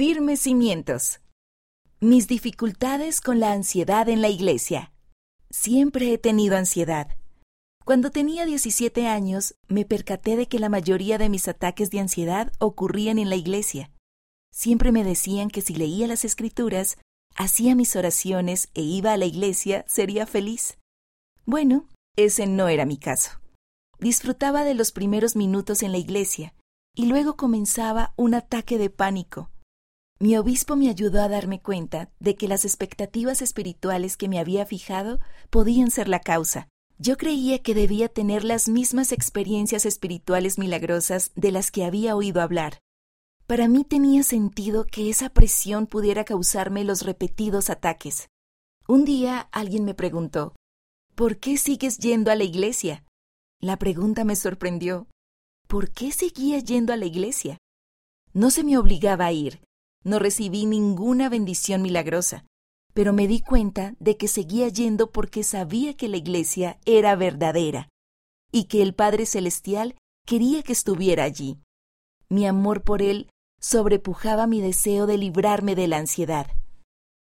Firmes cimientos. Mis dificultades con la ansiedad en la iglesia. Siempre he tenido ansiedad. Cuando tenía 17 años, me percaté de que la mayoría de mis ataques de ansiedad ocurrían en la iglesia. Siempre me decían que si leía las escrituras, hacía mis oraciones e iba a la iglesia, sería feliz. Bueno, ese no era mi caso. Disfrutaba de los primeros minutos en la iglesia, y luego comenzaba un ataque de pánico. Mi obispo me ayudó a darme cuenta de que las expectativas espirituales que me había fijado podían ser la causa. Yo creía que debía tener las mismas experiencias espirituales milagrosas de las que había oído hablar. Para mí tenía sentido que esa presión pudiera causarme los repetidos ataques. Un día alguien me preguntó, ¿Por qué sigues yendo a la iglesia? La pregunta me sorprendió. ¿Por qué seguía yendo a la iglesia? No se me obligaba a ir, no recibí ninguna bendición milagrosa, pero me di cuenta de que seguía yendo porque sabía que la iglesia era verdadera y que el Padre Celestial quería que estuviera allí. Mi amor por Él sobrepujaba mi deseo de librarme de la ansiedad.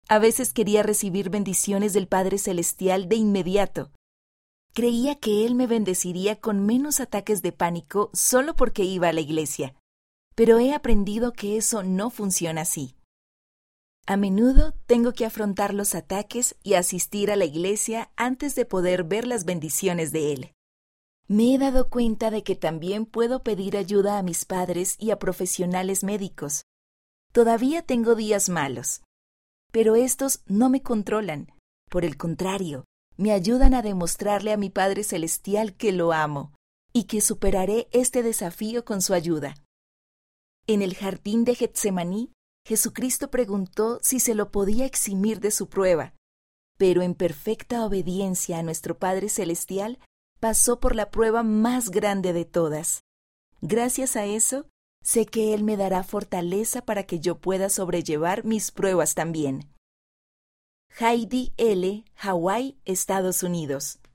A veces quería recibir bendiciones del Padre Celestial de inmediato. Creía que Él me bendeciría con menos ataques de pánico solo porque iba a la iglesia pero he aprendido que eso no funciona así. A menudo tengo que afrontar los ataques y asistir a la iglesia antes de poder ver las bendiciones de Él. Me he dado cuenta de que también puedo pedir ayuda a mis padres y a profesionales médicos. Todavía tengo días malos, pero estos no me controlan. Por el contrario, me ayudan a demostrarle a mi Padre Celestial que lo amo y que superaré este desafío con su ayuda. En el jardín de Getsemaní, Jesucristo preguntó si se lo podía eximir de su prueba, pero en perfecta obediencia a nuestro Padre Celestial, pasó por la prueba más grande de todas. Gracias a eso, sé que Él me dará fortaleza para que yo pueda sobrellevar mis pruebas también. Heidi L., Hawaii, Estados Unidos.